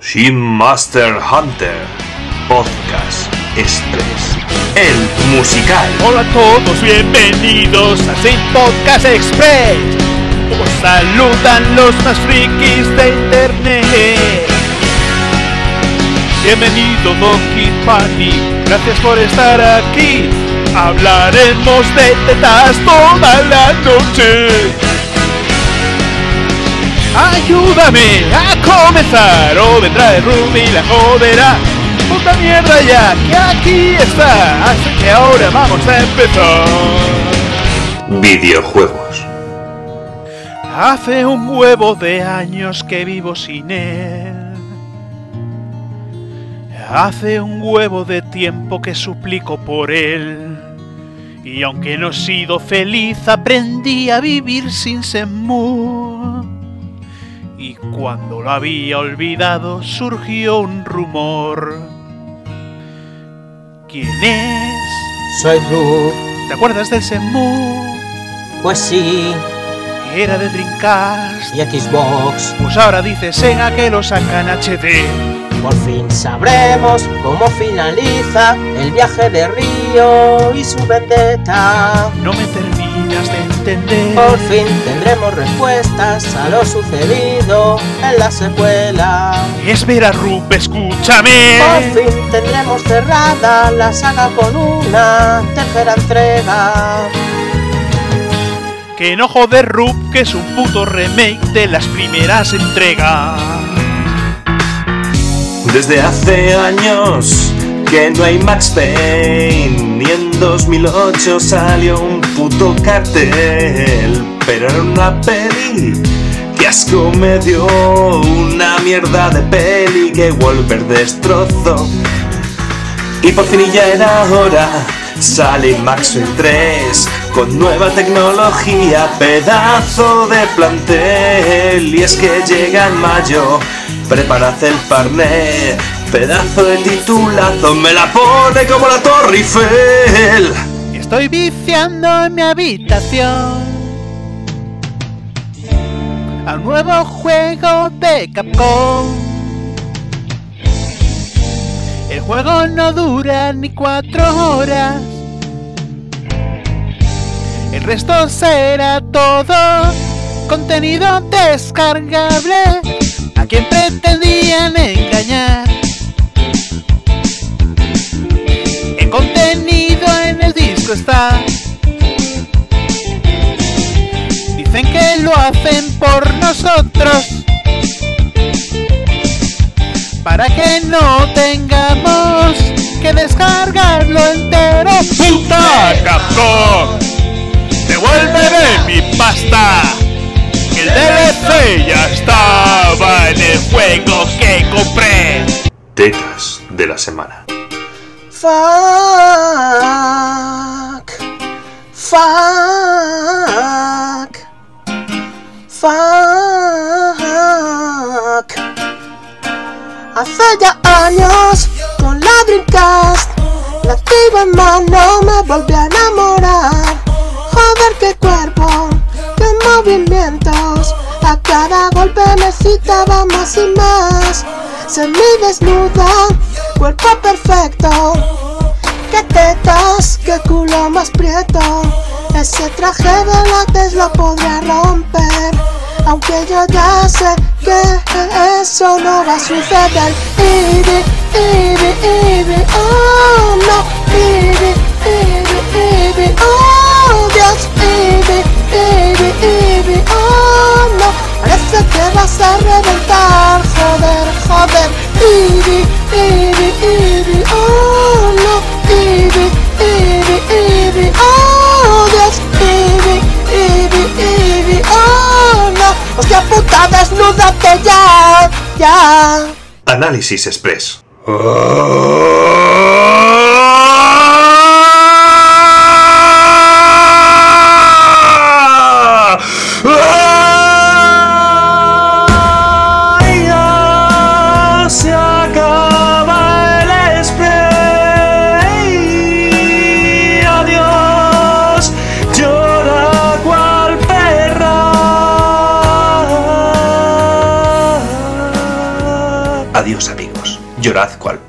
Shin Master Hunter Podcast Express. El musical. Hola a todos, bienvenidos a Sin Podcast Express. Os saludan los más frikis de internet. Bienvenido Donkey Panic, gracias por estar aquí. Hablaremos de tetas toda la noche. Ayúdame a comenzar o vendrá el Ruby y la joderá. Puta mierda ya, que aquí está. Así que ahora vamos a empezar. Videojuegos. Hace un huevo de años que vivo sin él. Hace un huevo de tiempo que suplico por él. Y aunque no he sido feliz, aprendí a vivir sin Semu. Cuando lo había olvidado, surgió un rumor. ¿Quién es? Soy Ru, ¿Te acuerdas del Semu? pues sí, Era de Dreamcast. y Xbox. Pues ahora dice Sega que lo sacan HD. Por fin sabremos cómo finaliza el viaje de Río y su vendetta. No me terminas de entender. Por fin tendremos respuestas a lo sucedido en la secuela. Espera, Rup, escúchame. Por fin tendremos cerrada la saga con una tercera entrega. Que no joder, Rup, que es un puto remake de las primeras entregas. Desde hace años que no hay Max Payne. Ni en 2008 salió un puto cartel. Pero era una peli. Que asco me dio una mierda de peli que Wolver destrozó. Y por fin ya era hora. Sale Max Payne 3 con nueva tecnología, pedazo de plantel. Y es que llega en mayo, preparad el parné, pedazo de titulazo, me la pone como la Torre Eiffel. Estoy viciando en mi habitación. A un nuevo juego de Capcom. El juego no dura ni cuatro horas. El resto será todo contenido descargable. A quien pretendían engañar. Está. Dicen que lo hacen por nosotros. Para que no tengamos que descargarlo entero. ¡Puta Capcom! ¡Devuélveme mi pasta! Que el DLC ya estaba en el juego que compré. Tetas de la semana. Fuck. Hace ya años con la Dreamcast, la activa en mano me volví a enamorar. Joder, qué cuerpo, qué movimientos. A cada golpe necesitaba más y más. Semi desnuda, cuerpo perfecto. Qué tetas, qué culo más prieto. Ese traje de látex lo podría romper. Aunque yo ya sé que eso no va a suceder. Ivy, Ivy, Ivy, oh no. Ivy, Ivy, Ivy, oh Dios. Ivy, Ivy, Ivy, oh no. Parece que vas a reventar, ya, ya. Análisis Express. Ah. Llorad cual.